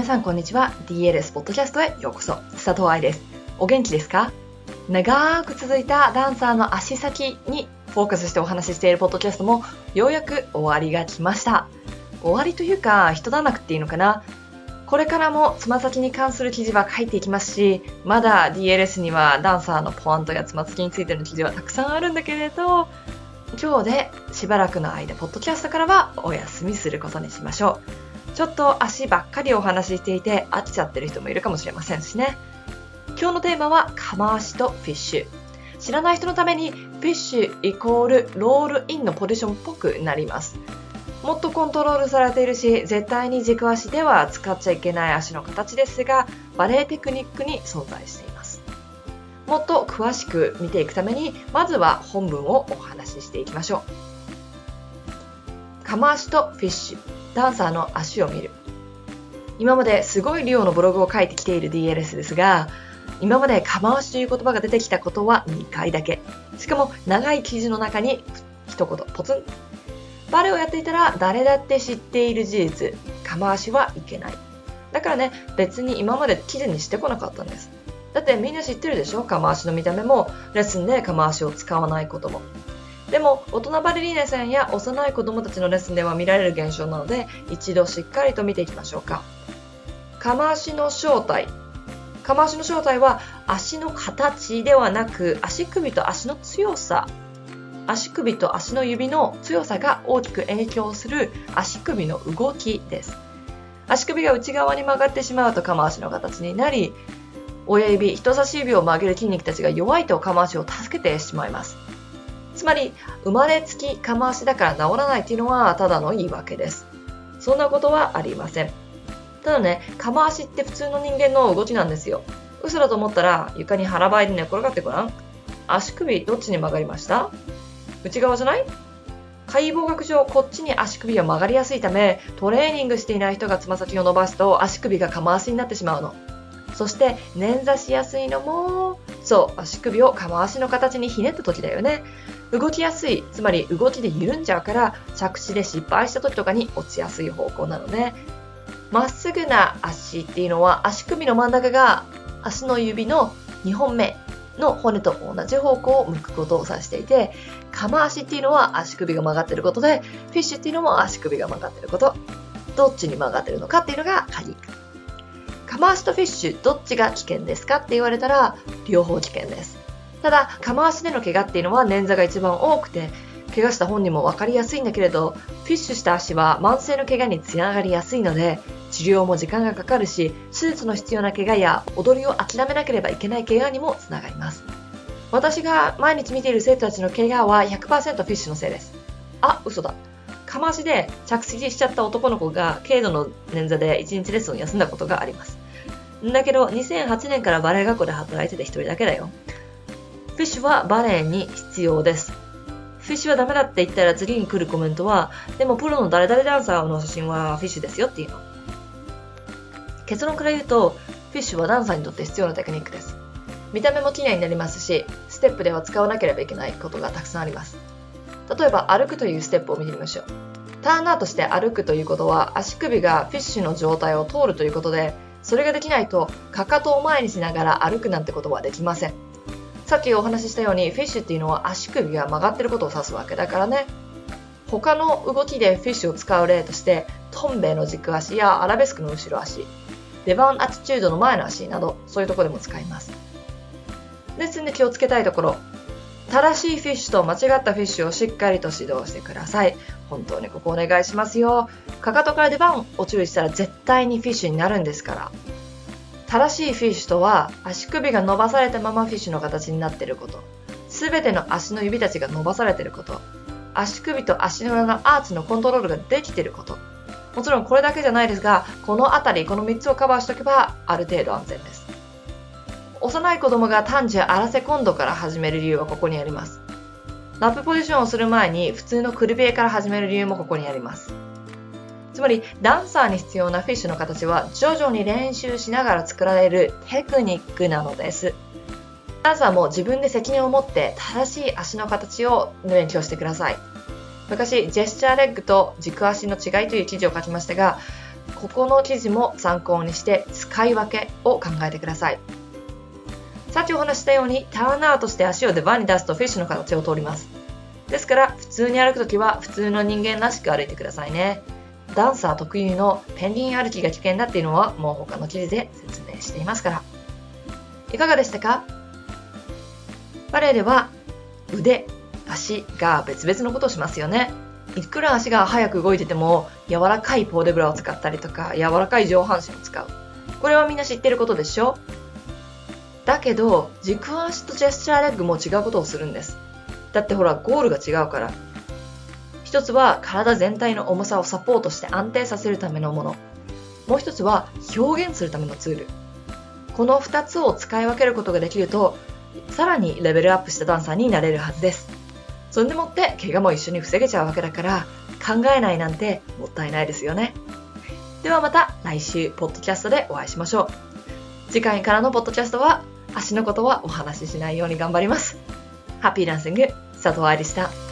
皆さんこんにちは。DLS ポッドキャストへようこそ。佐藤愛です。お元気ですか？長く続いたダンサーの足先にフォーカスしてお話ししているポッドキャストもようやく終わりが来ました。終わりというか、一段落っていいのかな？これからもつま先に関する記事は書いていきますし、まだ DLS にはダンサーのポワントやつま先についての記事はたくさんあるんだけれど、今日でしばらくの間、ポッドキャストからはお休みすることにしましょう。ちょっと足ばっかりお話ししていて飽きちゃってる人もいるかもしれませんしね。今日のテーマは釜足とフィッシュ。知らない人のためにフィッシュイコールロールインのポジションっぽくなります。もっとコントロールされているし、絶対に軸足では使っちゃいけない足の形ですが、バレエテクニックに存在しています。もっと詳しく見ていくために、まずは本文をお話ししていきましょう。釜足とフィッシュ、ダンサーの足を見る。今まですごい量のブログを書いてきている DLS ですが、今まで釜足という言葉が出てきたことは2回だけ。しかも長い記事の中に一言ポツンバレエをやっていたら誰だって知っている事実、釜足はいけない。だからね、別に今まで記事にしてこなかったんです。だってみんな知ってるでしょ？釜足の見た目も、レッスンで釜足を使わないことも。でも、大人バレリーナさんや幼い子供たちのレッスンでは見られる現象なので、一度しっかりと見ていきましょうか。釜足の正体。釜足の正体は足の形ではなく足首と足の強さ足首と足の指の強さが大きく影響する足首の動きです。足首が内側に曲がってしまうと釜足の形になり、親指、人差し指を曲げる筋肉たちが弱いと釜足を助けてしまいます。つまり、生まれつき釜足だから治らないっていうのはただの言い訳です。そんなことはありません。ただね、釜足って普通の人間の動きなんですよ。嘘だと思ったら床に腹ばいで寝転がってごらん。足首どっちに曲がりました？内側じゃない？解剖学上こっちに足首は曲がりやすいためトレーニングしていない人がつま先を伸ばすと足首が釜足になってしまうのそして捻挫しやすいのもそう足首を釜足の形にひねった時だよね動きやすいつまり動きで緩んじゃうから着地で失敗した時とかに落ちやすい方向なのねまっすぐな足っていうのは足首の真ん中が足の指の2本目の骨と同じ方向を向くことを指していて、釜足っていうのは足首が曲がってることで、フィッシュっていうのも足首が曲がってること。どっちに曲がってるのかっていうのが鍵。釜足とフィッシュ、どっちが危険ですかって言われたら、両方危険です。ただ、釜足での怪我っていうのは捻挫が一番多くて、怪我した本人も分かりやすいんだけれど、フィッシュした足は慢性の怪我につながりやすいので、治療も時間がかかるし、手術の必要な怪我や踊りを諦めなければいけない怪我にもつながります。私が毎日見ている生徒たちの怪我は100%フィッシュのせいです。あ、嘘だ。かましで着地しちゃった男の子が軽度の捻挫で1日レッスンを休んだことがあります。だけど、2008年からバレエ学校で働いてて一人だけだよ。フィッシュはバレエに必要です。フィッシュはダメだって言ったら次に来るコメントは、でもプロの誰々ダンサーの写真はフィッシュですよっていうの。結論から言うと、フィッシュはダンサーにとって必要なテクニックです。見た目も綺麗になりますし、ステップでは使わなければいけないことがたくさんあります。例えば歩くというステップを見てみましょう。ターンアウトして歩くということは足首がフィッシュの状態を通るということで、それができないとかかとを前にしながら歩くなんてことはできません。さっきお話ししたようにフィッシュっていうのは足首が曲がってることを指すわけだからね。他の動きでフィッシュを使う例として、トンベの軸足やアラベスクの後ろ足、出番アティチュードの前の足など、そういうところでも使います。ですんで気をつけたいところ、正しいフィッシュと間違ったフィッシュをしっかりと指導してください。本当にここお願いしますよ。かかとから出番を注意したら絶対にフィッシュになるんですから。正しいフィッシュとは足首が伸ばされたままフィッシュの形になっていること。すべての足の指たちが伸ばされていること。足首と足の裏のアーチのコントロールができていること。もちろんこれだけじゃないですが、この辺り、この3つをカバーしておけば、ある程度安全です。幼い子供が単純荒瀬コンドから始める理由はここにあります。ラップポジションをする前に普通のクルビエから始める理由もここにあります。つまり、ダンサーに必要なフィッシュの形は徐々に練習しながら作られるテクニックなのです。ダンサーも自分で責任を持って正しい足の形を勉強してください。昔、ジェスチャーレッグと軸足の違いという記事を書きましたが、ここの記事も参考にして使い分けを考えてください。さっきお話したようにターンアウトして足を出番に出すとフィッシュの形を通ります。ですから普通に歩くときは普通の人間らしく歩いてくださいね。ダンサー特有のペンギン歩きが危険だっていうのはもう他の記事で説明していますから。いかがでしたか？バレエでは腕、足が別々のことをしますよね。いくら足が速く動いてても柔らかいポーデブラを使ったりとか柔らかい上半身を使う。これはみんな知ってることでしょ？だけど軸足とジェスチャーレッグも違うことをするんです。だってほらゴールが違うから。一つは体全体の重さをサポートして安定させるためのもの。もう一つは表現するためのツール。この2つを使い分けることができるとさらにレベルアップしたダンサーになれるはずです。そんでもって怪我も一緒に防げちゃうわけだから考えないなんてもったいないですよね。ではまた来週ポッドキャストでお会いしましょう。次回からのポッドキャストは足のことはお話ししないように頑張ります。ハッピーダンシング佐藤愛でした。